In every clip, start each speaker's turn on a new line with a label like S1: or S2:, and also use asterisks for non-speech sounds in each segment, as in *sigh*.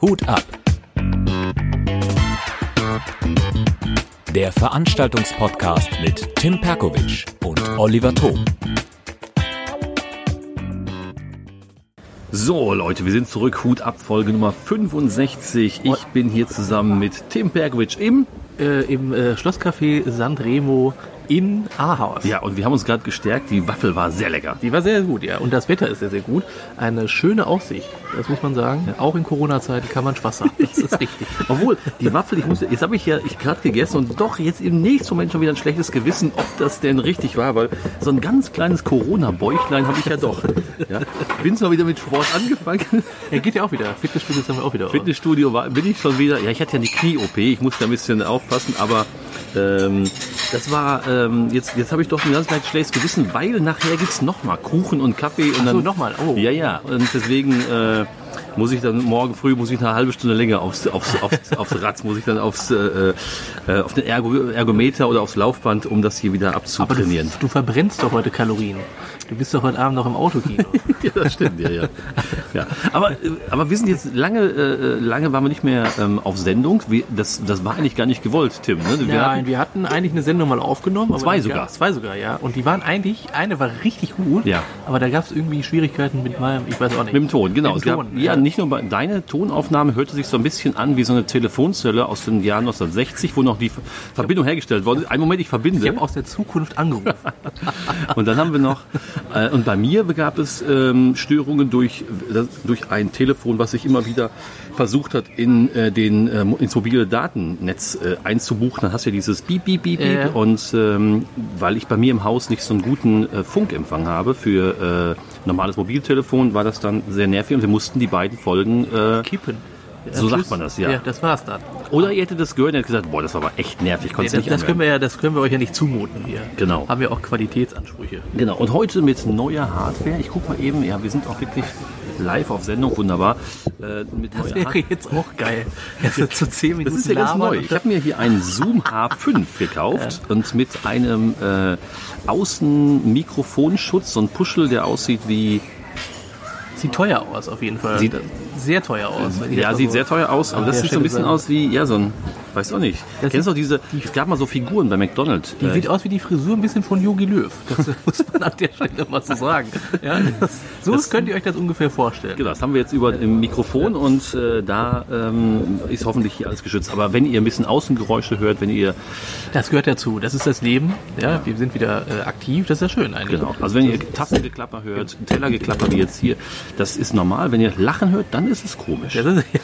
S1: Hut ab. Der Veranstaltungspodcast mit Tim Perkovic und Oliver Thom.
S2: So, Leute, wir sind zurück. Hut ab, Folge Nummer 65. Ich bin hier zusammen mit Tim Perkovic im.
S3: Äh, Im äh, Schlosscafé Sandremo in Ahaus.
S2: Ja, und wir haben uns gerade gestärkt. Die Waffel war sehr lecker.
S3: Die war sehr gut, ja. Und das Wetter ist sehr, sehr gut. Eine schöne Aussicht, das muss man sagen. Auch in Corona-Zeiten kann man Spaß haben. Das ist richtig.
S2: Obwohl, die Waffel, ich muss, jetzt habe ich ja ich gerade gegessen und doch jetzt im nächsten Moment schon wieder ein schlechtes Gewissen, ob das denn richtig war, weil so ein ganz kleines Corona-Bäuchlein habe ich ja doch. Ja. Bin zwar wieder mit Sport angefangen.
S3: Ja, geht ja auch wieder. Fitnessstudios haben wir auch wieder.
S2: Fitnessstudio war, bin ich schon wieder. Ja, ich hatte ja eine Knie-OP, ich musste ein bisschen aufpassen, aber ähm, das war, ähm, jetzt, jetzt habe ich doch ein ganz leicht schlechtes Gewissen, weil nachher gibt's noch mal Kuchen und Kaffee und
S3: Ach
S2: dann
S3: so, nochmal. Oh.
S2: Ja, ja. Und deswegen äh, muss ich dann morgen früh muss ich eine halbe Stunde länger aufs, aufs, aufs, *laughs* aufs Rad, muss ich dann aufs, äh, äh, auf den Ergo, Ergometer oder aufs Laufband, um das hier wieder
S3: Aber du,
S2: abzutrainieren.
S3: du verbrennst doch heute Kalorien. Du bist doch heute Abend noch im Autokino. *laughs*
S2: ja, das stimmt, ja, ja. ja. Aber, aber wir sind jetzt lange, äh, lange waren wir nicht mehr ähm, auf Sendung. Wir, das, das war eigentlich gar nicht gewollt, Tim. Ne? Wir
S3: Nein,
S2: hatten,
S3: wir hatten eigentlich eine Sendung mal aufgenommen.
S2: Zwei sogar.
S3: gab's- Zwei sogar, ja. Und die waren eigentlich, eine war richtig gut,
S2: Ja.
S3: aber da gab es irgendwie Schwierigkeiten mit meinem, ich weiß auch nicht.
S2: Mit dem Ton, genau.
S3: Mit dem
S2: gab,
S3: Ton,
S2: ja, nicht nur bei deine Tonaufnahme hörte sich so ein bisschen an wie so eine Telefonzelle aus den Jahren 1960, wo noch die Ver- Verbindung hergestellt wurde. Einen Moment, ich verbinde.
S3: Ich habe aus der Zukunft angerufen. *laughs*
S2: Und dann haben wir noch, äh, und bei mir gab es ähm, Störungen durch, das, durch ein Telefon, was sich immer wieder versucht hat, in äh, den, äh, ins mobile Datennetz äh, einzubuchen. Dann hast du ja dieses Beep, Beep, Beep, Beep. Und ähm, weil ich bei mir im Haus nicht so einen guten äh, Funkempfang habe für äh, normales Mobiltelefon, war das dann sehr nervig und wir mussten die beiden Folgen äh,
S3: Kippen.
S2: So sagt man das, ja.
S3: Ja, das war's dann.
S2: Oder ihr hättet das gehört und hättet gesagt, boah, das war aber echt nervig,
S3: Nee, das, das können wir ja, das können wir euch ja nicht zumuten hier.
S2: Genau.
S3: Haben wir auch Qualitätsansprüche.
S2: Genau, und heute mit neuer Hardware. Ich guck mal eben, ja, wir sind auch wirklich live auf Sendung, wunderbar. Äh,
S3: Das wäre
S2: Hardware.
S3: jetzt auch geil. Jetzt so zehn Minuten
S2: Das ist ja ganz neu.
S3: und
S2: Ich habe mir hier einen Zoom H5 gekauft und mit einem äh, Außenmikrofonschutz, so ein Puschel, der aussieht wie,
S3: Sieht teuer aus, auf jeden Fall.
S2: Sieht-
S3: sehr teuer aus.
S2: ja,
S3: das
S2: sieht sehr teuer aus, aber das sieht so ein bisschen
S3: sagen.
S2: aus wie, ja, so ein, weiß auch nicht.
S3: Das
S2: Kennst du diese, es gab mal so Figuren bei McDonald's.
S3: Die
S2: Äh,
S3: sieht aus wie die Frisur ein bisschen von Jogi Löw. Das *laughs* muss man an der Stelle mal so sagen. Ja, das, so könnt ihr euch das ungefähr vorstellen.
S2: Genau, das haben wir jetzt über im Mikrofon und äh, da ähm, ist hoffentlich hier alles geschützt. Aber wenn ihr ein bisschen Außengeräusche hört, wenn ihr
S3: Das gehört dazu. Das ist das Leben. Ja, wir sind wieder äh, aktiv. Das ist ja schön eigentlich.
S2: genau, also wenn ihr Tassengeklapper hört, Tellergeklapper wie jetzt hier, das ist normal. Wenn ihr Lachen hört, dann ist es komisch.
S3: Das ist, *laughs*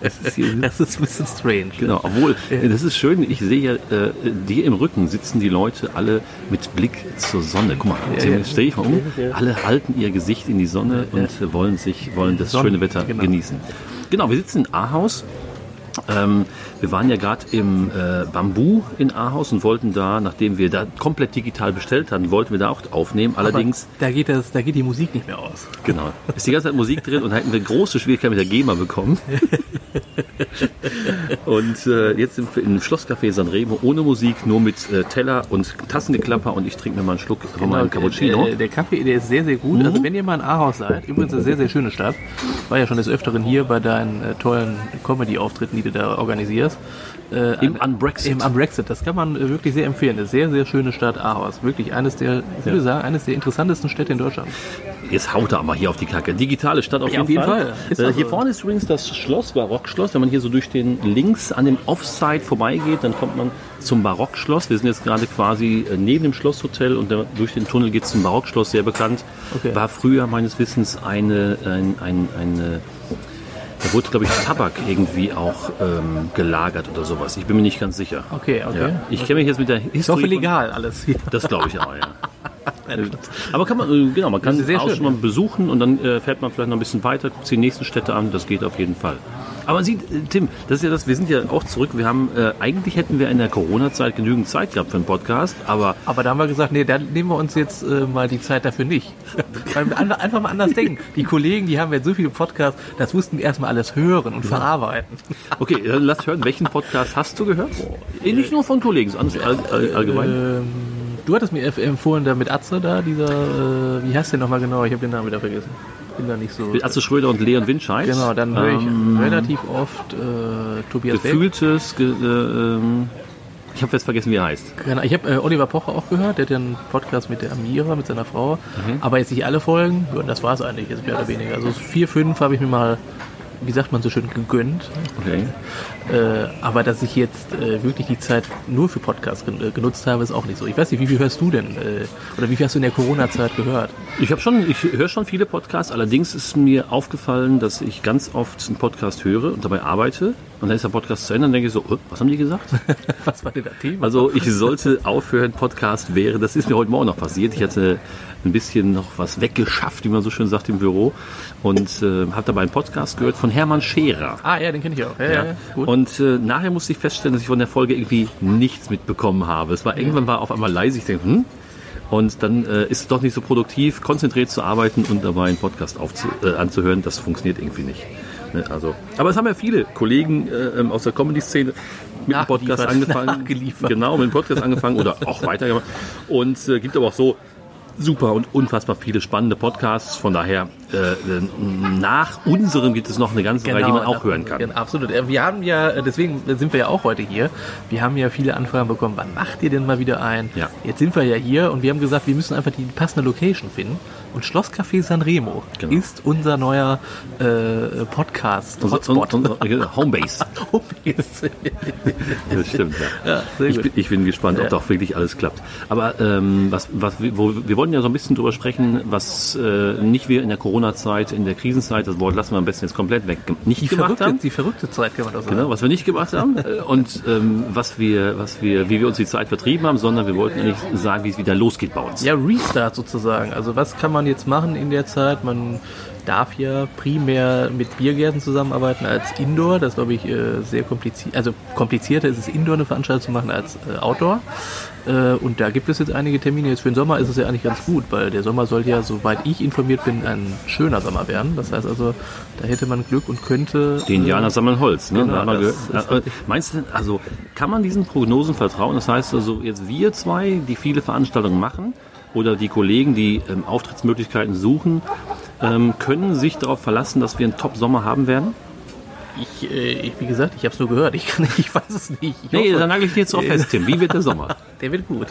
S2: Das ist hier,
S3: das ist ein bisschen strange.
S2: genau, obwohl äh, das ist schön. Ich sehe ja, äh, dir im Rücken sitzen die Leute alle mit Blick zur Sonne. Guck mal,
S3: Ja, ja.
S2: stehe ich mal um.
S3: Ja, ja.
S2: Alle halten ihr Gesicht in die Sonne und äh, wollen sich, wollen das
S3: Sonnen,
S2: schöne Wetter
S3: genau.
S2: genießen. Genau, wir sitzen in Ahaus. Ähm, wir waren ja gerade im äh, Bambu in Ahaus und wollten da, nachdem wir da komplett digital bestellt hatten, wollten wir da auch aufnehmen. Allerdings,
S3: Aber da geht, das, da geht die Musik nicht mehr aus.
S2: genau, ist die ganze Zeit Musik drin und hätten wir große Schwierigkeiten mit der GEMA bekommen. *laughs* und äh, jetzt sind wir im Schlosscafé Sanremo ohne Musik, nur mit äh, Teller und Tassengeklapper und ich trinke mir mal einen Schluck von meinem Cappuccino.
S3: Der, der Kaffee, der ist sehr, sehr gut. Also wenn ihr mal in Ahaus seid, übrigens eine sehr, sehr schöne Stadt. War ja schon des Öfteren hier bei deinen äh, tollen Comedy-Auftritten, die du da organisierst. Äh,
S2: Im
S3: an-. Im Unbrexit. Das kann man äh, wirklich sehr empfehlen. Eine sehr, sehr schöne Stadt Ahaus. Wirklich eines der, ich würde sagen, eines der interessantesten Städte in Deutschland.
S2: Jetzt haut er aber hier auf die Kacke. Digitale Stadt auf
S3: Ja,
S2: jeden,
S3: auf jeden
S2: Fall.
S3: Fall. Ist also-
S2: hier vorne ist übrigens das Schloss, Barockschloss. Wenn man hier so durch den links an dem Offside vorbeigeht, dann kommt man zum Barockschloss. Wir sind jetzt gerade quasi äh, neben dem Schlosshotel und durch den Tunnel geht es zum Barockschloss, sehr bekannt.
S3: Okay.
S2: War früher meines Wissens eine, ein, ein, eine da wurde, glaube ich, Tabak irgendwie auch ähm, gelagert oder sowas. Ich bin mir nicht ganz sicher.
S3: Okay, okay.
S2: Ja. Ich kenne mich jetzt mit der Historie von-
S3: legal alles hier.
S2: das glaube ich auch, ja. *laughs* Aber kann man, äh, genau, man kann
S3: ist sehr
S2: auch
S3: schön,
S2: schon mal besuchen und dann äh, fährt man vielleicht noch ein bisschen weiter, guckt sich die nächsten Städte an, das geht auf jeden Fall. Aber man sieht, äh, Tim, das ist ja das, wir sind ja auch zurück, wir haben, äh, eigentlich hätten wir in der Corona-Zeit genügend Zeit gehabt für einen Podcast, aber
S3: Aber da haben wir gesagt, nee, dann nehmen wir uns jetzt äh, mal die Zeit dafür nicht. *laughs* Weil wir an- einfach mal anders denken. Die Kollegen, die haben jetzt so viele Podcasts, das mussten wir erstmal alles hören und verarbeiten. *laughs*
S2: okay, äh, lass hören, welchen Podcast hast du gehört? Eh, nicht nur von Kollegen, sondern all, all, allgemein.
S3: Ähm, du hattest mir empfohlen, da mit Atze da, dieser, äh, wie heißt der nochmal genau? Ich habe den Namen wieder vergessen. Bin da nicht so.
S2: Atze Schröder und Leon Winscheid.
S3: Genau, dann höre ich
S2: Ähm,
S3: relativ oft äh, Tobias.
S2: Gefühltes, ge, äh, ähm, ich habe jetzt vergessen, wie er heißt.
S3: Genau, ich habe äh, Oliver Pocher auch gehört, der hat ja einen Podcast mit der Amira, mit seiner Frau.
S2: Mhm.
S3: Aber jetzt nicht alle Folgen, ja, das war es eigentlich, jetzt mehr oder weniger. Also vier, fünf habe ich mir mal, wie sagt man so schön, gegönnt.
S2: Okay.
S3: Äh, aber dass ich jetzt äh, wirklich die Zeit nur für Podcasts gen äh, genutzt habe, ist auch nicht so. Ich weiß nicht, wie viel hörst du denn? Äh, oder wie viel hast du in der Corona-Zeit gehört?
S2: Ich habe schon, ich höre schon viele Podcasts. Allerdings ist mir aufgefallen, dass ich ganz oft einen Podcast höre und dabei arbeite. Und dann ist der Podcast zu Ende und denke ich so, oh, was haben die gesagt? *laughs*
S3: Was war denn das Thema?
S2: Also ich sollte aufhören, Podcast wäre. Das ist mir heute Morgen noch passiert. Ich hatte ein bisschen noch was weggeschafft, wie man so schön sagt im Büro. Und äh, habe dabei einen Podcast gehört von Hermann Scherer.
S3: ah, ja, den kenne ich auch. Ja, ja. ja.
S2: Und äh, nachher musste ich feststellen, dass ich von der Folge irgendwie nichts mitbekommen habe. Es war irgendwann war auf einmal leise. Ich denke, hm? Und dann äh, ist es doch nicht so produktiv, konzentriert zu arbeiten und dabei einen Podcast aufzu äh, anzuhören. Das funktioniert irgendwie nicht. Ne? Also, aber es haben ja viele Kollegen äh, ähm, aus der Comedy-Szene mit dem Podcast angefangen. Genau, mit dem Podcast angefangen oder auch weitergemacht. Und äh, gibt aber auch so super und unfassbar viele spannende Podcasts. Von daher, äh, nach unserem gibt es noch eine ganze Reihe, die man auch
S3: nach-
S2: hören kann.
S3: Genau, absolut. Äh, Wir haben ja, äh, deswegen sind wir ja auch heute hier. Wir haben ja viele Anfragen bekommen, wann macht ihr denn mal wieder ein?
S2: Ja.
S3: Jetzt sind wir ja hier und wir haben gesagt, wir müssen einfach die passende Location finden. Und Schlosscafé Sanremo
S2: Genau.
S3: ist unser neuer äh, Podcast.
S2: Unser,
S3: Hotspot.
S2: unser, unser *laughs* Homebase. *laughs* *laughs* Das stimmt, ja.
S3: Ja,
S2: ich, bin, ich bin gespannt, ob da auch wirklich alles klappt. Aber ähm, was, was, wo, wir wollen ja so ein bisschen drüber sprechen, was äh, nicht wir in der Corona-Zeit, in der Krisenzeit, das Wort lassen wir am besten jetzt komplett weg, nicht
S3: die,
S2: gemacht
S3: verrückte,
S2: haben.
S3: die verrückte Zeit kann man doch sagen.
S2: Genau, was wir nicht gemacht haben und ähm, was wir, was wir, wie wir uns die Zeit vertrieben haben, sondern wir wollten eigentlich sagen, wie es wieder losgeht bei uns.
S3: Ja, Restart sozusagen. Also was kann man jetzt machen in der Zeit? Man darf ja primär mit Biergärten zusammenarbeiten als Indoor. Das glaube ich, äh, sehr kompliziert. Also komplizierter ist es, Indoor eine Veranstaltung zu machen als äh, Outdoor. Äh, Und da gibt es jetzt einige Termine. Jetzt für den Sommer ist es ja eigentlich ganz gut, weil der Sommer soll ja, soweit ich informiert bin, ein schöner Sommer werden. Das heißt also, da hätte man Glück und könnte...
S2: Die Indianer sammeln Holz. Ne?
S3: Genau,
S2: äh, meinst du, also kann man diesen Prognosen vertrauen? Das heißt also, jetzt wir zwei, die viele Veranstaltungen machen, oder die Kollegen, die ähm, Auftrittsmöglichkeiten suchen, ähm, können sich darauf verlassen, dass wir einen Top-Sommer haben werden?
S3: Ich, äh, ich, wie gesagt, ich habe es nur gehört. Ich, kann, *laughs* ich weiß es nicht. Ich
S2: Nee,
S3: hoffe,
S2: dann nagel ich dir jetzt drauf fest, Tim. Wie wird der Sommer? *laughs*
S3: der wird gut.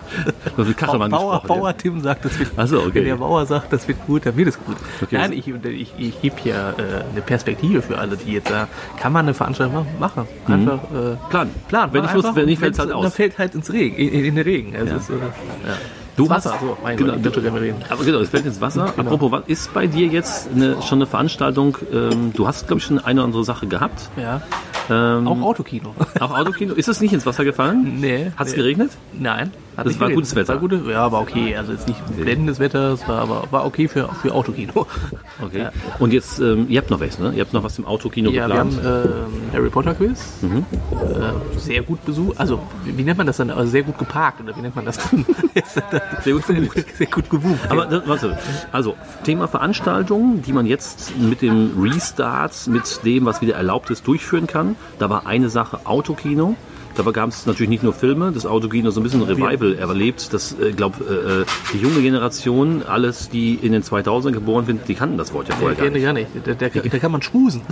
S3: Bauer,
S2: gesprochen.
S3: Bauer Tim sagt, das wird gut.
S2: So, okay.
S3: Wenn der Bauer sagt, das wird gut, dann wird es gut.
S2: Okay.
S3: Nein, ich, ich, ich gebe ja äh, eine Perspektive für alle, die jetzt sagen, kann man eine Veranstaltung machen? machen. Einfach äh,
S2: Mhm. Plan.
S3: Plan.
S2: Wenn
S3: mach
S2: ich muss,
S3: einfach,
S2: wenn nicht, fällt es
S3: wenn's-
S2: halt aus.
S3: Dann fällt halt ins Regen, in, in den Regen. Es
S2: Ja.
S3: ist, äh, ja.
S2: Du
S3: Wasser,
S2: hast-
S3: so, mein
S2: genau,
S3: Gott, ich könnte gerne reden.
S2: Aber genau, es fällt ins Wasser.
S3: Genau.
S2: Apropos, was ist bei dir jetzt eine, schon eine Veranstaltung? Ähm, du hast, glaube ich, schon eine oder andere Sache gehabt.
S3: Ja.
S2: Ähm,
S3: Auch Autokino.
S2: auch Autokino. Ist es nicht ins Wasser gefallen?
S3: nee.
S2: Hat es
S3: nee.
S2: geregnet?
S3: Nein. Hat
S2: Das war gutes Wetter.
S3: War gute, ja, war okay. Also jetzt nicht blendendes Wetter, es war aber war okay für, für Autokino. *laughs*
S2: Okay.
S3: Ja.
S2: Und jetzt, ähm, ihr habt noch was, ne? Ihr habt noch was im Autokino
S3: Ja, wir
S2: geplant.
S3: haben ähm, Harry Potter Quiz. Äh, sehr gut besucht. Also, wie, wie nennt man das dann? Also sehr gut geparkt oder wie nennt man das dann? *laughs*
S2: Sehr gut gebucht. *laughs*
S3: sehr gut gebucht.
S2: Aber das, warte, also Thema Veranstaltungen, die man jetzt mit dem Restart, mit dem, was wieder erlaubt ist, durchführen kann. Da war eine Sache Autokino. Dabei gab es natürlich nicht nur Filme, das Autokino so ein bisschen Revival erlebt. Das, äh, glaube äh, äh, die junge Generation, alles, die in den 2000ern geboren sind, die kannten das Wort ja vorher gar nicht.
S3: gar nicht. Da, da, da kann man schmusen. *laughs*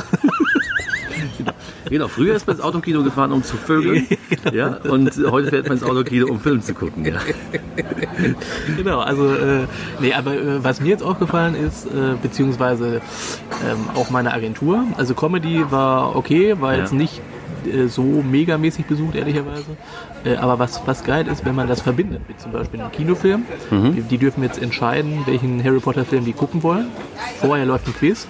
S2: Genau, früher ist man ins Autokino gefahren, um zu vögeln. *laughs* ja, und heute fährt man ins Autokino, um Film zu gucken. Ja. *laughs*
S3: genau, also, äh, nee, aber äh, was mir jetzt aufgefallen ist, äh, beziehungsweise ähm, auch meine Agentur, also Comedy war okay, war
S2: Ja.
S3: jetzt nicht äh, so megamäßig besucht, ehrlicherweise. Äh, aber was, was geil ist, wenn man das verbindet mit zum Beispiel einem Kinofilm. Die, die dürfen jetzt entscheiden, welchen Harry Potter Film die gucken wollen. Vorher läuft ein Quiz.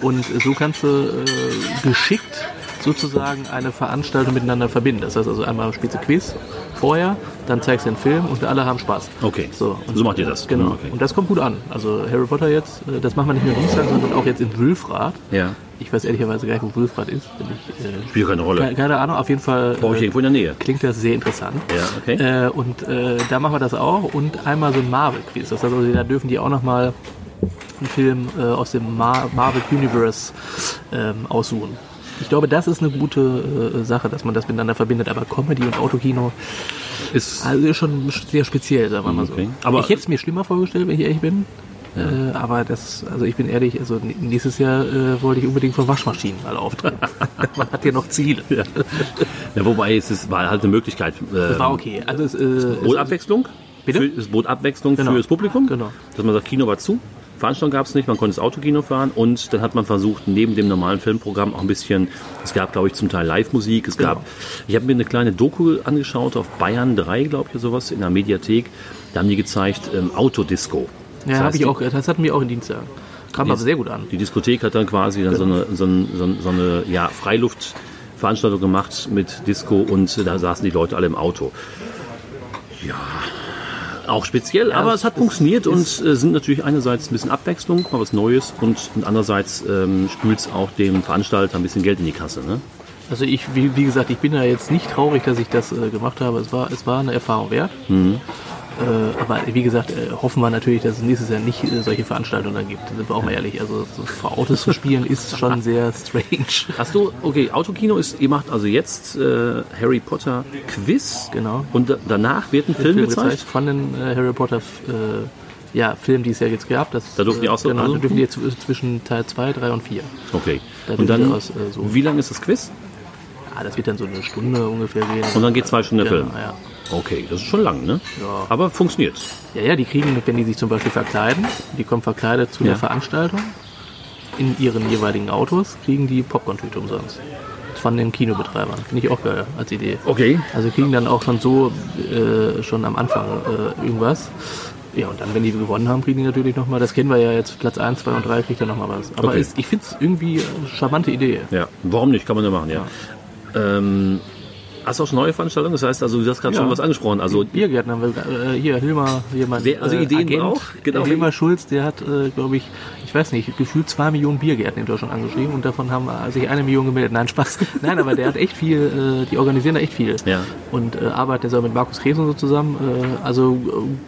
S3: Und so kannst du äh, geschickt sozusagen eine Veranstaltung miteinander verbinden. Das heißt also einmal spielst du Quiz vorher, dann zeigst du den Film und alle haben Spaß.
S2: Okay,
S3: So, und
S2: so macht ihr das.
S3: Genau.
S2: Okay.
S3: Und das kommt gut an. Also Harry Potter jetzt, äh, das machen wir nicht nur in Wiesbaden, sondern auch jetzt in Wülfrath.
S2: Ja,
S3: Ich weiß ehrlicherweise gar nicht, wo Wülfrath ist. Ich, äh,
S2: spielt keine Rolle.
S3: keine, keine Ahnung, auf jeden Fall
S2: Brauche ich
S3: äh,
S2: irgendwo in der Nähe.
S3: klingt das sehr interessant.
S2: Ja, okay.
S3: Äh, und äh, da machen wir das auch und einmal so ein Marvel-Quiz. Das heißt also, da dürfen die auch nochmal einen Film äh, aus dem Mar Marvel Universe ähm, aussuchen. Ich glaube, das ist eine gute äh, Sache, dass man das miteinander verbindet. Aber Comedy und Autokino
S2: Ist,
S3: also schon sehr speziell, sagen wir mal so.
S2: Okay. Aber-
S3: ich hätte es mir schlimmer vorgestellt, wenn ich ehrlich bin. Äh, aber das, also ich bin ehrlich, also nächstes Jahr äh, wollte ich unbedingt von Waschmaschinen mal auftreten. *laughs* Man hat ja noch Ziele.
S2: Ja. ja, wobei es ist, war halt eine Möglichkeit.
S3: Das war okay. Also es, äh,
S2: Bot Abwechslung.
S3: Bitte?
S2: Für, es bot Abwechslung
S3: Genau.
S2: für das Publikum.
S3: Genau.
S2: Dass man sagt, Kino war zu. Veranstaltung gab es nicht, man konnte das Autokino fahren und dann hat man versucht, neben dem normalen Filmprogramm auch ein bisschen, es gab glaube ich zum Teil Live-Musik, es
S3: Genau.
S2: gab, ich habe mir eine kleine Doku angeschaut auf Bayern 3, glaube ich, oder sowas, in der Mediathek, da haben die gezeigt ähm, Autodisco.
S3: ja,
S2: Das
S3: habe
S2: heißt,
S3: ich auch, das hatten wir auch in Dienstag. Kam
S2: Die-
S3: aber sehr gut an.
S2: Die Diskothek hat dann quasi dann so eine, so eine, so eine, so eine ja, Freiluftveranstaltung gemacht mit Disco und äh, da saßen die Leute alle im Auto. Ja, auch speziell, aber es hat funktioniert und äh, sind natürlich einerseits ein bisschen Abwechslung, mal was Neues und, andererseits ähm, spült es auch dem Veranstalter ein bisschen Geld in die Kasse. Ne?
S3: Also ich, wie, wie gesagt, ich bin da jetzt nicht traurig, dass ich das äh, gemacht habe. Es war, es war eine Erfahrung wert. Äh, aber wie gesagt, äh, hoffen wir natürlich, dass es nächstes Jahr nicht äh, solche Veranstaltungen dann gibt. Sind wir auch mal ehrlich. Also so vor Autos zu spielen ist schon *laughs* sehr strange.
S2: Hast du, okay, Autokino ist, ihr macht also jetzt äh, Harry Potter Quiz.
S3: Genau.
S2: Und da, danach wird ein Film, gezeigt?
S3: von den äh, Harry Potter äh, ja, Film, die es ja jetzt gab. Das,
S2: Da durften die auch so
S3: Genau, da dürfen die jetzt zwischen Teil 2, 3 und 4.
S2: Okay.
S3: Da
S2: Und dann,
S3: äh, so.
S2: wie lang ist das Quiz?
S3: Ah, das wird dann so eine Stunde ungefähr gehen.
S2: Und dann geht zwei Stunden der
S3: genau,
S2: Film.
S3: ja.
S2: Okay, das ist schon lang, ne?
S3: Ja.
S2: Aber funktioniert.
S3: Ja, ja, die kriegen, wenn die sich zum Beispiel verkleiden, die kommen verkleidet zu
S2: Ja.
S3: der Veranstaltung, in ihren jeweiligen Autos, kriegen die Popcorn-Tüte umsonst. Von den Kinobetreibern. Finde ich auch geil als Idee.
S2: Okay.
S3: Also kriegen dann auch schon so, äh, schon am Anfang äh, irgendwas. Ja, und dann, wenn die gewonnen haben, kriegen die natürlich nochmal, das kennen wir ja jetzt, Platz 1, 2 und 3 kriegt dann nochmal was. Aber
S2: Okay.
S3: ist, ich finde es irgendwie eine charmante Idee.
S2: Ja, warum nicht? Kann man ja machen, ja. Ähm, hast du auch schon neue Veranstaltungen? Das heißt, also du hast gerade
S3: Ja.
S2: schon was angesprochen. Also
S3: wir, äh, hier, Hilmar, jemand,
S2: Wer also Ideen braucht, genau.
S3: genau. Hilmar Schulz, der hat, äh, glaube ich, ich weiß nicht, gefühlt zwei Millionen Biergärten in Deutschland angeschrieben und davon haben äh, sich eine Million gemeldet. Nein, Spaß. *laughs* Nein, aber der hat echt viel, äh, die organisieren da echt viel.
S2: Ja.
S3: Und äh, arbeitet auch mit Markus Krebs und so zusammen. Äh, also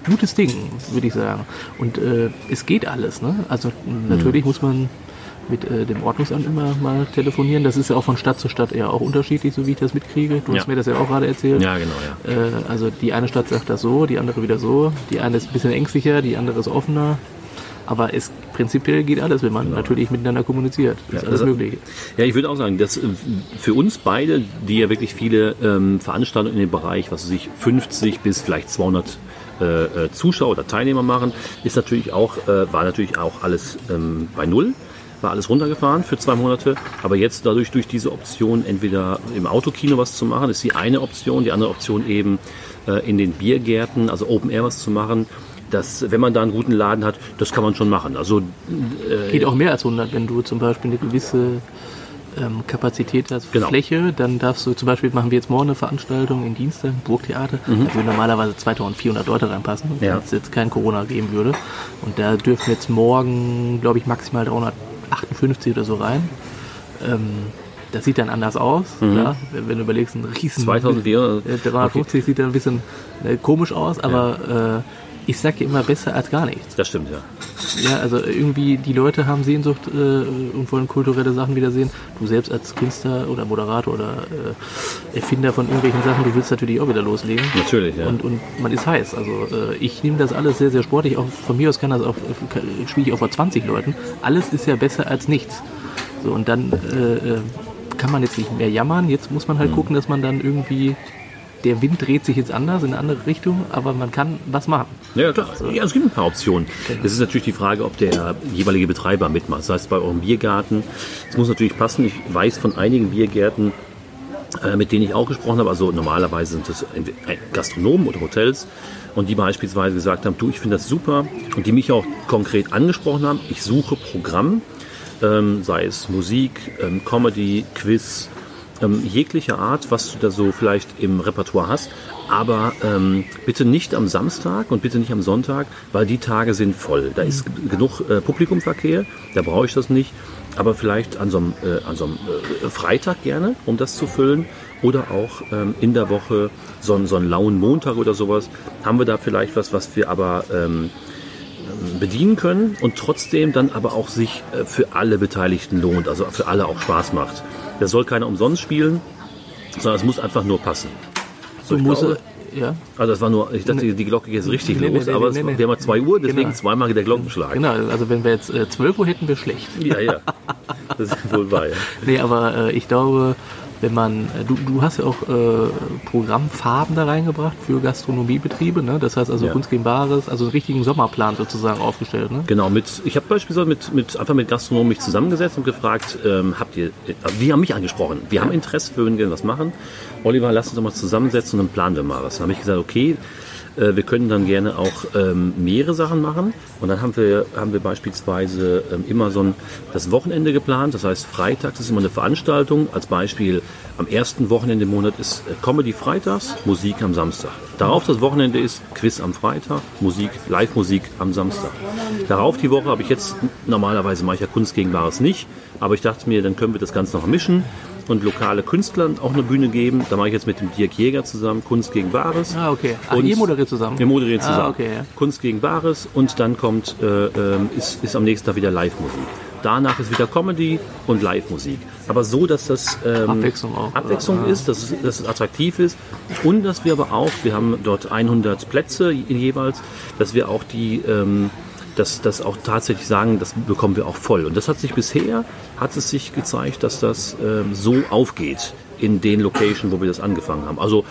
S3: äh, gutes Ding, würde ich sagen. Und äh, es geht alles, ne? Also
S2: Mhm.
S3: natürlich muss man mit äh, dem Ordnungsamt immer mal telefonieren. Das ist ja auch von Stadt zu Stadt eher auch unterschiedlich, so wie ich das mitkriege. Du
S2: Ja.
S3: hast mir das ja auch gerade erzählt.
S2: ja, genau, ja.
S3: Äh, also die eine Stadt sagt das so, die andere wieder so. Die eine ist ein bisschen ängstlicher, die andere ist offener. Aber es prinzipiell geht alles, wenn man natürlich miteinander kommuniziert. Das ist
S2: Ja,
S3: alles
S2: das-
S3: möglich.
S2: Ja, ich würde auch sagen, dass äh, für uns beide, die ja wirklich viele ähm, Veranstaltungen in dem Bereich, was weiß ich 50 bis vielleicht 200 äh, äh, Zuschauer oder Teilnehmer machen, ist natürlich auch, äh, war natürlich auch alles ähm, bei Null, war alles runtergefahren für zwei Monate. Aber jetzt dadurch durch diese Option, entweder im Autokino was zu machen, ist die eine Option, die andere Option eben äh, in den Biergärten, also Open Air was zu machen. Das, wenn man da einen guten Laden hat, das kann man schon machen. Also äh,
S3: Geht auch mehr als 100, wenn du zum Beispiel eine gewisse ähm, Kapazität hast,
S2: Genau.
S3: Fläche, dann darfst du zum Beispiel, machen wir jetzt morgen eine Veranstaltung in Dienstag, Burgtheater, da würden normalerweise 2400 Leute reinpassen, wenn
S2: Mhm. Ja.
S3: es jetzt kein Corona geben würde. Und da dürfen jetzt morgen, glaube ich, maximal 358 oder so rein. Ähm, das sieht dann anders aus, klar, wenn, wenn du überlegst, ein riesen
S2: 2400.
S3: äh, 350 sieht dann ein bisschen äh, komisch aus, aber äh, ich sage ja immer besser als gar nichts.
S2: das stimmt, ja.
S3: Ja, also irgendwie die Leute haben Sehnsucht äh, und wollen kulturelle Sachen wiedersehen. Du selbst als Künstler oder Moderator oder äh, Erfinder von irgendwelchen Sachen, du willst natürlich auch wieder loslegen.
S2: Natürlich, ja.
S3: Und, und man ist heiß. Also äh, ich nehme das alles sehr, sehr sportlich. Auch von mir aus kann das auch, äh, spiele ich auch vor 20 Leuten. Alles ist ja besser als nichts. So, und dann äh, äh, kann man jetzt nicht mehr jammern. Jetzt muss man halt
S2: Mhm.
S3: gucken, dass man dann irgendwie der Wind dreht sich jetzt anders in eine andere Richtung, aber man kann was machen.
S2: Ja, klar. Ja, es gibt ein paar Optionen. Es ist natürlich die Frage, ob der jeweilige Betreiber mitmacht. Das heißt, bei eurem Biergarten, es muss natürlich passen. Ich weiß von einigen Biergärten, äh, mit denen ich auch gesprochen habe, also normalerweise sind es entweder Gastronomen oder Hotels, und die beispielsweise gesagt haben, du, ich finde das super, und die mich auch konkret angesprochen haben, ich suche Programm, ähm, sei es Musik, ähm, Comedy, Quiz, ähm, jeglicher Art, was du da so vielleicht im Repertoire hast, aber ähm, bitte nicht am Samstag und bitte nicht am Sonntag, weil die Tage sind voll. Da ist g- genug äh, Publikumverkehr, da brauche ich das nicht, aber vielleicht an so einem, äh, an so einem äh, Freitag gerne, um das zu füllen. Oder auch ähm, in der Woche so, einen- so einen lauen Montag oder sowas, haben wir da vielleicht was, was wir aber ähm, bedienen können und trotzdem dann aber auch sich äh, für alle Beteiligten lohnt, also für alle auch Spaß macht. Das soll keiner umsonst spielen, sondern es muss einfach nur passen. So,
S3: musst,
S2: glaube,
S3: Ja.
S2: Also das war nur, ich dachte, die Glocke geht jetzt richtig
S3: Nee, nee,
S2: los,
S3: nee,
S2: aber
S3: nee,
S2: es,
S3: nee.
S2: wir haben ja 2 Uhr, deswegen
S3: Genau.
S2: zweimal der Glockenschlag.
S3: Genau, also wenn wir jetzt äh, 12 Uhr hätten, wäre schlecht.
S2: Ja, ja. Das ist wohl wahr, ja. *laughs*
S3: Nee, aber äh, ich glaube, wenn man, äh, du, du hast ja auch äh, Programmfarben da reingebracht für Gastronomiebetriebe, ne? Das heißt also
S2: Ja.
S3: Kunst gegen Bares, also einen richtigen Sommerplan sozusagen aufgestellt, ne?
S2: Genau, mit, ich habe beispielsweise mit, mit, einfach mit Gastronomen mich zusammengesetzt und gefragt, ähm, habt ihr, also die haben mich angesprochen, wir haben Interesse, wir würden gerne was machen. Oliver, lass uns doch mal zusammensetzen und dann planen wir mal was. Dann habe ich gesagt, okay, äh, wir können dann gerne auch ähm, mehrere Sachen machen. Und dann haben wir, haben wir beispielsweise ähm, immer so ein, das Wochenende geplant. Das heißt, Freitag ist immer eine Veranstaltung. Als Beispiel am ersten Wochenende im Monat ist äh, Comedy freitags, Musik am Samstag. Darauf das Wochenende ist Quiz am Freitag, Musik, Live-Musik am Samstag. Darauf die Woche habe ich jetzt, normalerweise mache ich ja Kunst gegen Wahres nicht, aber ich dachte mir, dann können wir das Ganze noch mischen und lokale Künstlern auch eine Bühne geben. Da mache ich jetzt mit dem Dirk Jäger zusammen Kunst gegen Wahres.
S3: Ah, okay. Ah,
S2: Und
S3: ihr moderiert zusammen?
S2: Wir moderieren
S3: Ah,
S2: zusammen.
S3: okay, ja.
S2: Kunst gegen Bares und dann kommt, äh, ähm, ist, ist am nächsten Tag wieder Live-Musik. Danach ist wieder Comedy und Live-Musik. Aber so, dass das ähm,
S3: Abwechslung auch.
S2: Abwechslung ist, dass es, dass es attraktiv ist und dass wir aber auch, wir haben dort 100 Plätze jeweils, dass wir auch die, ähm, dass das auch tatsächlich sagen, das bekommen wir auch voll. Und das hat sich bisher, hat es sich gezeigt, dass das ähm, so aufgeht in den Locations, wo wir das angefangen haben. Also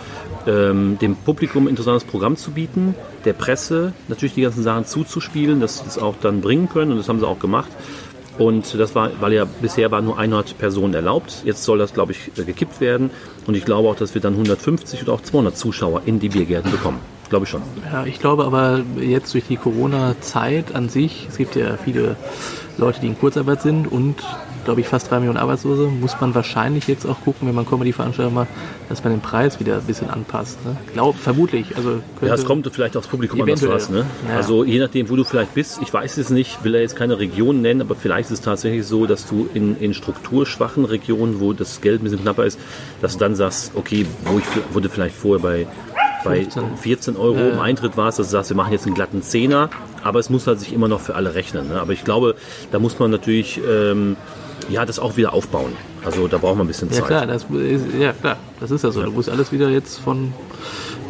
S2: ähm, dem Publikum ein interessantes Programm zu bieten, der Presse natürlich die ganzen Sachen zuzuspielen, dass sie das auch dann bringen können und das haben sie auch gemacht. Und das war, weil ja bisher waren nur 100 Personen erlaubt. Jetzt soll das, glaube ich, äh, gekippt werden. Und ich glaube auch, dass wir dann 150 oder auch 200 Zuschauer in die Biergärten bekommen. Glaube ich schon.
S3: Ja, ich glaube aber jetzt durch die Corona-Zeit an sich, es gibt ja viele Leute, die in Kurzarbeit sind und, glaube ich, fast drei Millionen Arbeitslose, muss man wahrscheinlich jetzt auch gucken, wenn man Comedy-Veranstaltung macht, dass man den Preis wieder ein bisschen anpasst. Ne? Glaub, vermutlich. Also
S2: Ja, es kommt vielleicht aufs Publikum an, was du
S3: Eventuell.
S2: hast. Ne?
S3: Ja.
S2: Also je nachdem, wo du vielleicht bist. Ich weiß es nicht, will er jetzt keine Region nennen, aber vielleicht ist es tatsächlich so, dass du in, in strukturschwachen Regionen, wo das Geld ein bisschen knapper ist, dass du dann sagst, okay, wo ich du vielleicht vorher bei, bei
S3: 15.
S2: 14 Euro im Eintritt warst, dass du sagst, wir machen jetzt einen glatten Zehner, aber es muss halt sich immer noch für alle rechnen. Ne? Aber ich glaube, da muss man natürlich ähm, ja, das auch wieder aufbauen. Also da braucht man ein bisschen
S3: Ja
S2: Zeit.
S3: klar, das ist, ja klar, das ist ja so. Du musst alles wieder jetzt von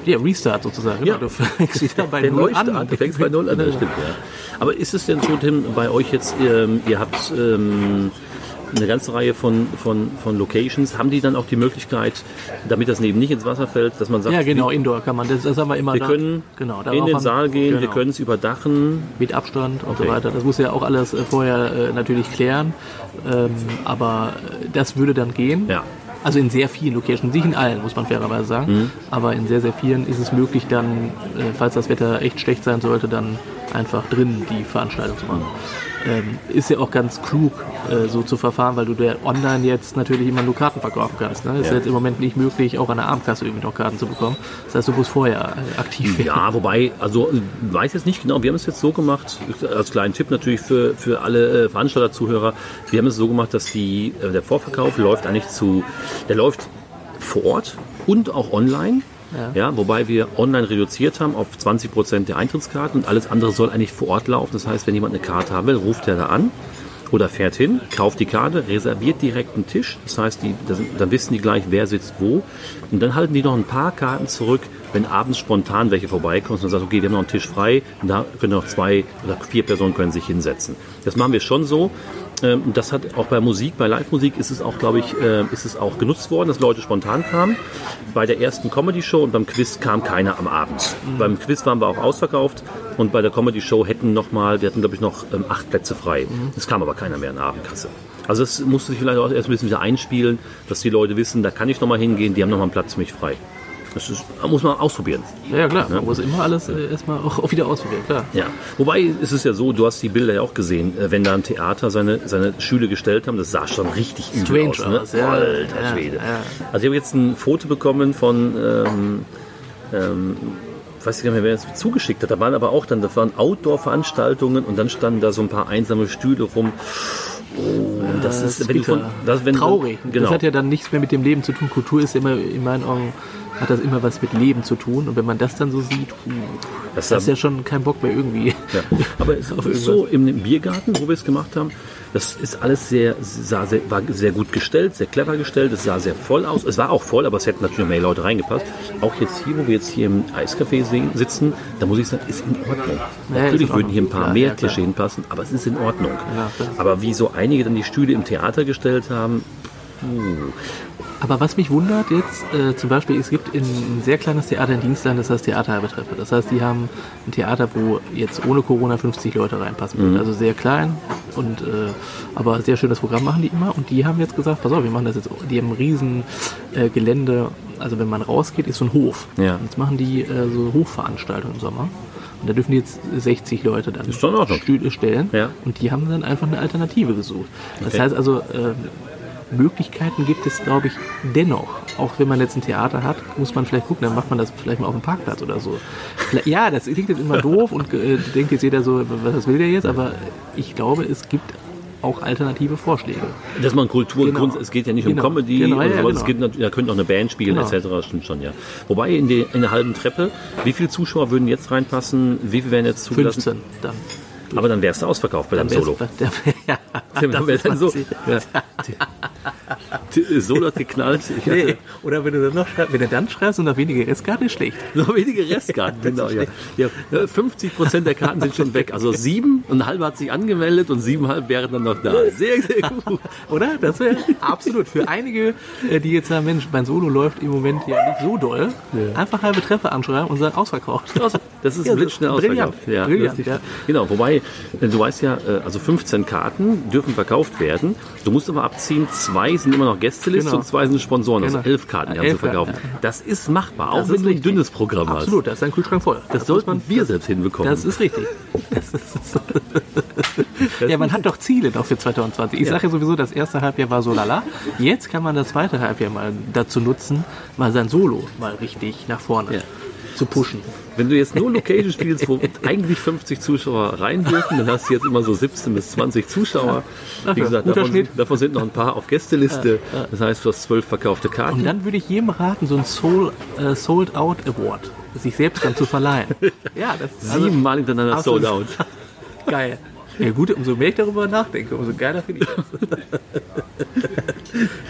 S3: ja, Restart sozusagen.
S2: Ja.
S3: Du fängst wieder bei Null an.
S2: du fängst bei Null an, das stimmt, ja. Aber ist es denn so, Tim, bei euch jetzt, ähm, ihr habt ähm, eine ganze Reihe von, von, von Locations, haben die dann auch die Möglichkeit, damit das eben nicht ins Wasser fällt, dass man sagt,
S3: Ja, genau, Indoor kann man. Das, das haben wir immer
S2: wir
S3: da.
S2: können
S3: genau, da
S2: in den Saal gehen, wir
S3: genau.
S2: können es überdachen.
S3: mit Abstand und
S2: Okay.
S3: so weiter. Das muss ja auch alles äh, vorher äh, natürlich klären. Ähm, aber äh, das würde dann gehen.
S2: Ja.
S3: Also in sehr vielen Locations, nicht in allen, muss man fairerweise sagen.
S2: Mhm.
S3: Aber in sehr, sehr vielen ist es möglich, dann, äh, falls das Wetter echt schlecht sein sollte, dann einfach drin die Veranstaltung zu machen. Ähm, ist ja auch ganz klug, äh, so zu verfahren, weil du da online jetzt natürlich immer nur Karten verkaufen kannst. Ne? Ist
S2: Ja.
S3: jetzt im Moment nicht möglich, auch an der Abendkasse irgendwie noch Karten zu bekommen. Das heißt, du musst vorher äh, aktiv werden.
S2: Ja, wobei, also äh, weiß jetzt nicht genau, wir haben es jetzt so gemacht, als kleinen Tipp natürlich für, für alle äh, Veranstalter, Zuhörer, wir haben es so gemacht, dass die, äh, der Vorverkauf läuft eigentlich zu, der läuft vor Ort und auch online. Ja. wobei wir online reduziert haben auf 20 Prozent der Eintrittskarten und alles andere soll eigentlich vor Ort laufen. Das heißt, wenn jemand eine Karte haben will, ruft er da an oder fährt hin, kauft die Karte, reserviert direkt einen Tisch. Das heißt, die, das, dann wissen die gleich, wer sitzt wo. Und dann halten die noch ein paar Karten zurück, wenn abends spontan welche vorbeikommen und sagen, okay, wir haben noch einen Tisch frei und da können noch zwei oder vier Personen können sich hinsetzen. Das machen wir schon so. Ähm, und Das hat auch bei Musik, bei Live-Musik ist es auch, glaube ich, äh, ist es auch genutzt worden, dass Leute spontan kamen. Bei der ersten Comedy-Show und beim Quiz kam keiner am Abend. Beim Quiz waren wir auch ausverkauft und bei der Comedy-Show hätten noch mal, wir hatten glaube ich noch ähm, acht Plätze frei. Es kam aber keiner mehr in der Abendkasse. Also das musste sich vielleicht auch erst ein bisschen wieder einspielen, dass die Leute wissen, da kann ich noch mal hingehen, die haben noch mal einen Platz für mich frei. Das ist, muss man ausprobieren.
S3: Ja, klar. Man muss immer alles äh, erstmal auch, auch wieder ausprobieren, klar.
S2: Ja, wobei es ist ja so, du hast die Bilder ja auch gesehen, äh, wenn da ein Theater seine, seine Schüle gestellt haben, das sah schon richtig übel
S3: Strange
S2: aus. Ne?
S3: aus, ja.
S2: Alter Schwede.
S3: ja.
S2: Also ich habe jetzt ein Foto bekommen von, ähm, ähm, ich weiß nicht mehr, wer es zugeschickt hat, da waren aber auch dann, das waren Outdoor-Veranstaltungen und dann standen da so ein paar einsame Stühle rum. Oh, das
S3: Äh,
S2: ist, wenn du von, das, wenn,
S3: Traurig.
S2: Genau.
S3: Das hat ja dann nichts mehr mit dem Leben zu tun. Kultur ist immer, in meinen Augen, hat das immer was mit Leben zu tun. Und wenn man das dann so sieht,
S2: Das
S3: das ist ja schon kein Bock mehr irgendwie.
S2: Ja. Aber *laughs* es
S3: Auf
S2: ist so, im Biergarten, wo wir es gemacht haben, Das ist alles sehr, sah sehr, war sehr gut gestellt, sehr clever gestellt. Es sah sehr voll aus. Es war auch voll, aber es hätten natürlich mehr Leute reingepasst. Auch jetzt hier, wo wir jetzt hier im Eiscafé sitzen, da muss ich sagen, ist in Ordnung.
S3: Ja,
S2: natürlich würden hier ein paar
S3: Ordnung.
S2: mehr
S3: ja.
S2: Tische hinpassen, aber es ist in Ordnung.
S3: Ja,
S2: aber wie so einige dann die Stühle im Theater gestellt haben,
S3: Aber was mich wundert jetzt, äh, zum Beispiel, es gibt in, ein sehr kleines Theater in Dienstland, das heißt Theater Halbe Treppe. Das heißt, die haben ein Theater, wo jetzt ohne Corona 50 Leute reinpassen würden. Also sehr klein und äh, aber sehr schönes Programm machen die immer. Und die haben jetzt gesagt, pass auf, wir machen das jetzt. Die haben ein riesen äh, Gelände. Also wenn man rausgeht, ist so ein Hof.
S2: Ja.
S3: Jetzt machen die äh, so Hofveranstaltungen im Sommer. Und da dürfen die jetzt 60 Leute dann. Stühle stellen.
S2: Ja.
S3: Und die haben dann einfach eine Alternative gesucht. Das
S2: Okay.
S3: heißt also, äh, Möglichkeiten gibt es, glaube ich, dennoch. Auch wenn man jetzt ein Theater hat, muss man vielleicht gucken, dann macht man das vielleicht mal auf dem Parkplatz oder so. Ja, das klingt jetzt immer doof und äh, denkt jetzt jeder so, was will der jetzt? Aber ich glaube, es gibt auch alternative Vorschläge.
S2: Dass man Kultur,
S3: Genau.
S2: Grund, es geht ja nicht um
S3: Genau.
S2: Comedy,
S3: Genau, ja, genau.
S2: es geht, nat- da könnte auch eine Band spielen,
S3: Genau.
S2: etc. Stimmt schon, ja. Wobei in, die, in der halben Treppe, wie viele Zuschauer würden jetzt reinpassen? Wie viele werden jetzt zugelassen?
S3: 15 dann.
S2: Aber dann wärst du ausverkauft bei deinem Solo. *laughs*
S3: Ja,
S2: Dann wär dann so,
S3: Ja. *laughs*
S2: T- Solo hat geknallt.
S3: Nee, oder wenn du dann noch schreibst, wenn du dann schreibst und noch wenige Restkarten ist schlecht.
S2: noch wenige Restkarten, *laughs* genau. Ja. Ja, 50 Prozent der Karten sind schon weg. Also sieben und halb hat sich angemeldet und siebenhalb wären dann noch da. Sehr, sehr gut.
S3: Oder? Das wäre absolut für einige, äh, die jetzt sagen, Mensch, mein Solo läuft im Moment ja nicht so doll. Einfach halbe Treppe anschreiben und sagen, ausverkauft.
S2: Das ist
S3: Ja,
S2: blitzschnell
S3: brillant.
S2: ausverkauft. Ja,
S3: Brillant, ja.
S2: Genau, wobei, äh, du weißt ja, äh, also 15 Karten dürfen verkauft werden. Du musst aber abziehen, zwei sind immer noch Gästeliste
S3: Genau.
S2: und zwei sind Sponsoren. Also elf Karten kannst du verkaufen. Das ist machbar, auch
S3: Das
S2: wenn
S3: ist
S2: du ein dünnes Programm hast.
S3: Absolut, da ist dein Kühlschrank voll.
S2: Das sollten wir selbst hinbekommen.
S3: Das ist richtig. *laughs* Das ist ja, man hat doch Ziele noch für 2020. Ich
S2: Ja.
S3: sage ja sowieso, das erste Halbjahr war so lala. Jetzt kann man das zweite Halbjahr mal dazu nutzen, mal sein Solo mal richtig nach vorne
S2: Ja.
S3: Zu pushen.
S2: Wenn du jetzt nur Location spielst, wo eigentlich 50 Zuschauer rein dürfen, dann hast du jetzt immer so 17 bis 20 Zuschauer. Wie gesagt, davon, davon sind noch ein paar auf Gästeliste. Das heißt, du hast zwölf verkaufte Karten.
S3: Und dann würde ich jedem raten, so ein Soul, äh, Sold Out Award sich selbst dann zu verleihen. *laughs* Ja, das also
S2: Siebenmal hintereinander sold out. *laughs*
S3: geil. Ja gut, umso mehr ich darüber nachdenke, umso geiler finde ich das.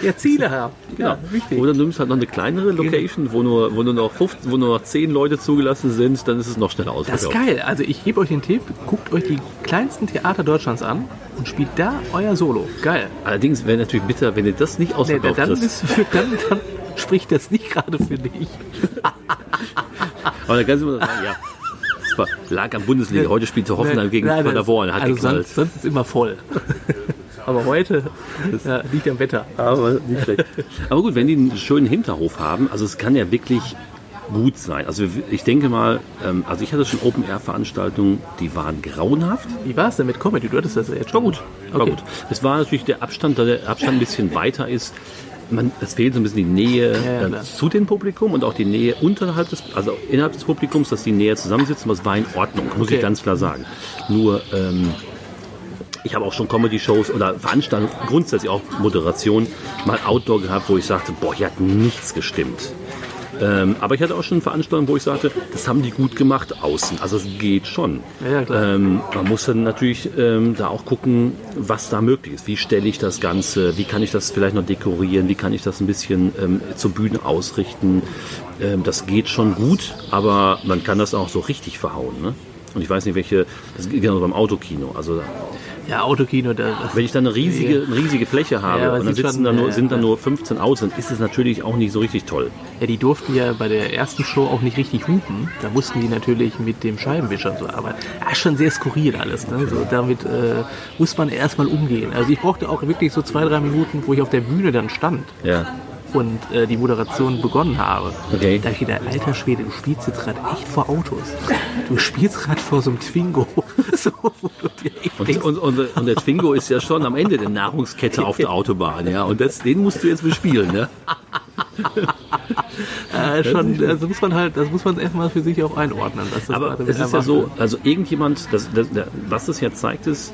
S3: ja, Ziele haben. Ja, wichtig.
S2: Oder du nimmst halt noch eine kleinere Location, wo nur, wo nur noch 15, wo nur noch 10 Leute zugelassen sind, dann ist es noch schneller
S3: Das ist
S2: ausverkauft.
S3: geil. Also ich gebe euch den Tipp, guckt euch die kleinsten Theater Deutschlands an und spielt da euer Solo. Geil.
S2: Allerdings wäre natürlich bitter, wenn ihr das nicht
S3: Nee,
S2: ausverkauft
S3: dann,
S2: kriegst.
S3: ist, dann, dann spricht das nicht gerade für dich.
S2: Aber dann kannst du immer sagen, ja, war, lag am Bundesliga. Heute spielt Hoffenheim gegen
S3: Nein,
S2: Paderborn. Hat
S3: also
S2: geknallt.
S3: sonst, sonst ist immer voll. Aber heute ja, liegt am Wetter.
S2: Aber nicht schlecht. Aber gut, wenn die einen schönen Hinterhof haben, also es kann ja wirklich gut sein. Also ich denke mal, ähm, also ich hatte schon Open-Air-Veranstaltungen, die waren grauenhaft.
S3: Wie war es denn mit Comedy? Du hattest das ja jetzt
S2: War
S3: schon.
S2: gut, war
S3: Okay.
S2: gut. Es war natürlich der Abstand, da der Abstand ein bisschen weiter ist. Man, es fehlt so ein bisschen die Nähe
S3: Ja, ja,
S2: äh, zu dem Publikum und auch die Nähe unterhalb des, also innerhalb des Publikums, dass die näher zusammensitzen. Es war in Ordnung, muss
S3: Okay.
S2: ich ganz klar sagen. Nur ähm, ich habe auch schon Comedy-Shows oder Veranstaltungen, grundsätzlich auch Moderation, mal Outdoor gehabt, wo ich sagte, boah, hier hat nichts gestimmt. Ähm, aber ich hatte auch schon Veranstaltungen, wo ich sagte, das haben die gut gemacht außen. Also es geht schon.
S3: Ja.
S2: Ähm, man muss dann natürlich ähm, da auch gucken, was da möglich ist. Wie stelle ich das Ganze? Wie kann ich das vielleicht noch dekorieren? Wie kann ich das ein bisschen ähm, zur Bühne ausrichten? Ähm, das geht schon gut, aber man kann das auch so richtig verhauen. Ne? Und ich weiß nicht, welche, das geht genau beim Autokino. Also
S3: Ja, Autokino, da,
S2: wenn ich dann eine riesige, eine riesige Fläche habe
S3: Ja,
S2: und dann sitzen
S3: schon,
S2: da nur,
S3: ja,
S2: sind da nur 15 Autos, dann ist es natürlich auch nicht so richtig toll.
S3: ja, die durften ja bei der ersten Show auch nicht richtig hupen. Da mussten die natürlich mit dem Scheibenwischer so arbeiten. Ja, schon sehr skurril alles. Ne? So, damit äh, muss man erstmal umgehen. Also ich brauchte auch wirklich so zwei, drei Minuten, wo ich auf der Bühne dann stand.
S2: Ja.
S3: Und äh, die Moderation begonnen habe.
S2: Okay.
S3: Da habe ich gedacht, alter Schwede, du spielst jetzt gerade echt vor Autos. Du spielst gerade vor so einem Twingo. *laughs* so,
S2: Und, und, und, und der Twingo ist ja schon am Ende der Nahrungskette auf der Autobahn, ja. Und das, den musst du jetzt bespielen, ne? *laughs*
S3: äh, schon, das muss man halt, das muss man erstmal für sich auch einordnen. Das
S2: Aber es ist ja so, also irgendjemand, das, das, der- was das ja zeigt, ist,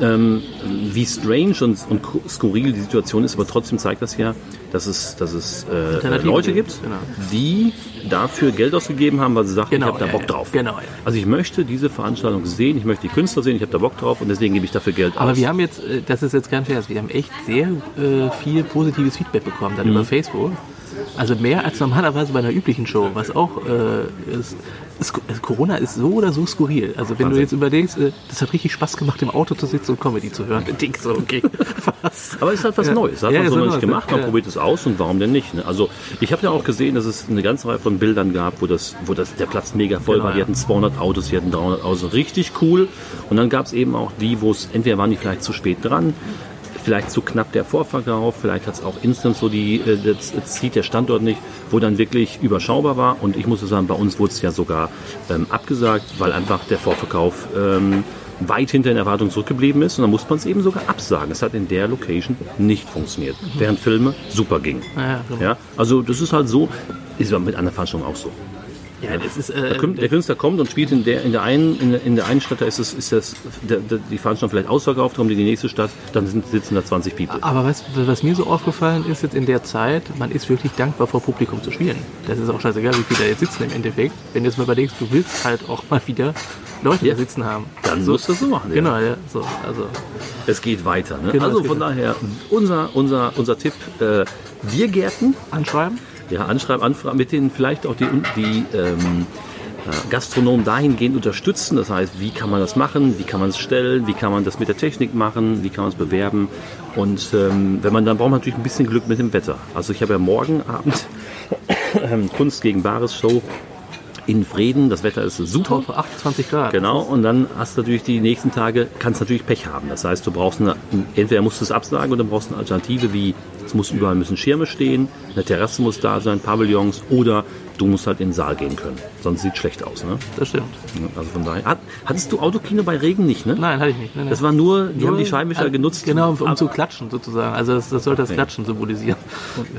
S2: ähm, wie strange und, und skurril die Situation ist, aber trotzdem zeigt das ja, dass es, dass es äh, Leute
S3: gibt, genau.
S2: die dafür Geld ausgegeben haben, weil sie sagten,
S3: Genau,
S2: ich habe da
S3: ja,
S2: Bock
S3: ja.
S2: drauf.
S3: Genau, ja.
S2: Also ich möchte diese Veranstaltung sehen, ich möchte die Künstler sehen, ich habe da Bock drauf und deswegen gebe ich dafür Geld
S3: Aber
S2: aus.
S3: wir haben jetzt, äh, das ist jetzt kein Scherz, wir haben echt sehr äh, viel positives Feedback bekommen dann über Facebook. Also mehr als normalerweise bei einer üblichen Show, was auch äh, ist, ist. Corona ist so oder so skurril. Also wenn du jetzt überlegst, äh, das hat richtig Spaß gemacht, im Auto zu sitzen und Comedy zu hören. Denk so, okay. *laughs* Was?
S2: Aber es ist halt was
S3: Ja.
S2: Neues. Das hat
S3: Ja,
S2: man so noch nicht gemacht. Man
S3: ja.
S2: probiert es aus und warum denn nicht? Ne? Also ich habe ja auch gesehen, dass es eine ganze Reihe von Bildern gab, wo, das, wo das, der Platz mega voll
S3: Genau,
S2: war. Die hatten 200 Autos, die hatten 300 Autos. Richtig cool. Und dann gab es eben auch die, wo es entweder waren die vielleicht zu spät dran, vielleicht zu knapp der Vorverkauf, vielleicht hat es auch instant so die, äh, das, zieht der Standort nicht, wo dann wirklich überschaubar war. Und ich muss sagen, bei uns wurde es ja sogar ähm, abgesagt, weil einfach der Vorverkauf ähm, weit hinter den Erwartungen zurückgeblieben ist. Und dann musste man es eben sogar absagen. Es hat in der Location nicht funktioniert, während Filme super gingen.
S3: Ja, genau.
S2: Ja, also das ist halt so, ist ja mit anderen Veranstaltungen auch so.
S3: Ja, ist,
S2: Der
S3: äh,
S2: Kün- Der Künstler kommt und spielt in der, in der einen, in der, in der einen Stadt, da ist, es, ist das, der, der, die Veranstaltung vielleicht ausverkauft, kommt in die nächste Stadt, dann sind, sitzen da 20 People.
S3: aber was, was mir so aufgefallen ist jetzt in der Zeit, man ist wirklich dankbar vor Publikum zu spielen. Das ist auch scheißegal, wie viele da jetzt sitzen im Endeffekt. Wenn du jetzt mal überlegst, du willst halt auch mal wieder Leute
S2: Ja.
S3: da sitzen haben.
S2: Dann musst du das so machen. Ja.
S3: Genau, ja. So, also,
S2: Es geht weiter. Ne?
S3: Genau,
S2: also
S3: es
S2: von daher, unser, unser, unser Tipp, äh, Biergärten,
S3: anschreiben.
S2: Ja, anschreiben, anfragen, mit denen vielleicht auch die, die ähm, äh, Gastronomen dahingehend unterstützen. Das heißt, wie kann man das machen, wie kann man es stellen, wie kann man das mit der Technik machen, wie kann man es bewerben. Und ähm, wenn man dann braucht man natürlich ein bisschen Glück mit dem Wetter. Also ich habe ja morgen Abend ähm, Kunst gegen Bares Show in Frieden. Das Wetter ist super.
S3: Top 28 Grad.
S2: Genau, und dann hast du natürlich die nächsten Tage, kannst natürlich Pech haben. Das heißt, du brauchst eine, entweder musst du es absagen oder brauchst eine Alternative, wie es muss überall müssen Schirme stehen, eine Terrasse muss da sein, Pavillons oder du musst halt in den Saal gehen können. Sonst sieht schlecht aus. Ne?
S3: Das stimmt.
S2: Also von daher. Hat, hattest du Autokino bei Regen nicht, ne?
S3: Nein, hatte ich nicht. Nein, nein.
S2: Das war nur, die haben die
S3: Nur-
S2: Scheibenwischer
S3: also,
S2: genutzt.
S3: Genau, um, um zu klatschen sozusagen. Also das, das sollte das. Klatschen symbolisieren.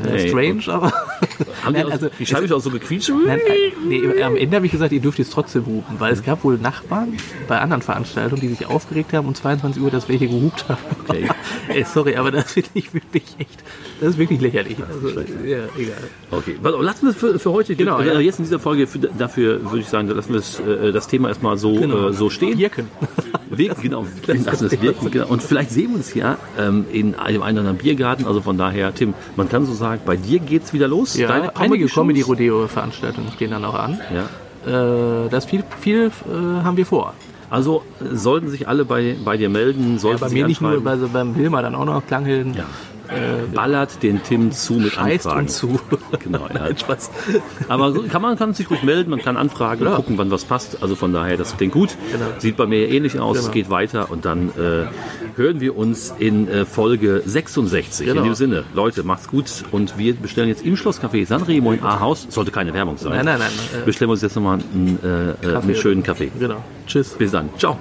S3: Äh,
S2: Nee,
S3: strange, aber... *laughs*
S2: Haben die,
S3: Nein,
S2: auch,
S3: also,
S2: die Scheibenwischer auch so gequietscht?
S3: Nein, äh, nee, am Ende habe ich gesagt, ihr dürft jetzt trotzdem hupen, weil es gab wohl Nachbarn bei anderen Veranstaltungen, die sich aufgeregt haben um 22 Uhr, dass welche gehupt haben.
S2: Okay. *laughs*
S3: Ey, sorry, aber das finde ich wirklich echt, das ist wirklich lächerlich. Also, ja, egal.
S2: Okay, also lassen wir es für, für heute,
S3: Genau,
S2: äh,
S3: ja.
S2: jetzt in dieser Folge, für, dafür würde ich sagen, lassen wir es, äh, das Thema erstmal so,
S3: Genau.
S2: äh, so stehen.
S3: Wirken. *laughs*
S2: Wirken, genau. Lassen es wirken, genau. Und vielleicht sehen wir uns ja ähm, in einem anderen Biergarten. Also von daher, Tim, man kann so sagen, bei dir geht's wieder los.
S3: Ja,
S2: Deine
S3: einige? Comedy-Rodeo-Veranstaltungen stehen dann auch an.
S2: Ja.
S3: Äh, das viel, viel äh, haben wir vor.
S2: Also äh, sollten sich alle bei, bei dir melden,
S3: Ja,
S2: sollten
S3: bei
S2: sie
S3: mir nicht nur, bei, beim Wilma dann auch noch Klanghelden.
S2: ja. Ballert den Tim zu mit
S3: Scheißt
S2: Anfragen.
S3: uns zu. *laughs*
S2: Genau, ja.
S3: Nein, Spaß.
S2: Aber kann man kann sich ruhig melden, man kann anfragen,
S3: Klar.
S2: gucken, wann was passt. Also von daher, das klingt gut.
S3: Genau.
S2: Sieht bei mir ähnlich aus,
S3: Genau.
S2: geht weiter und dann äh, hören wir uns in äh, Folge 66.
S3: Genau.
S2: In dem Sinne, Leute, macht's gut und wir bestellen jetzt im Schlosscafé Sanremo in Ahaus. Sollte keine Werbung sein.
S3: Nein, nein, nein, äh,
S2: bestellen wir uns jetzt nochmal einen, äh, äh, einen schönen Kaffee.
S3: Genau. Tschüss.
S2: Bis dann. Ciao.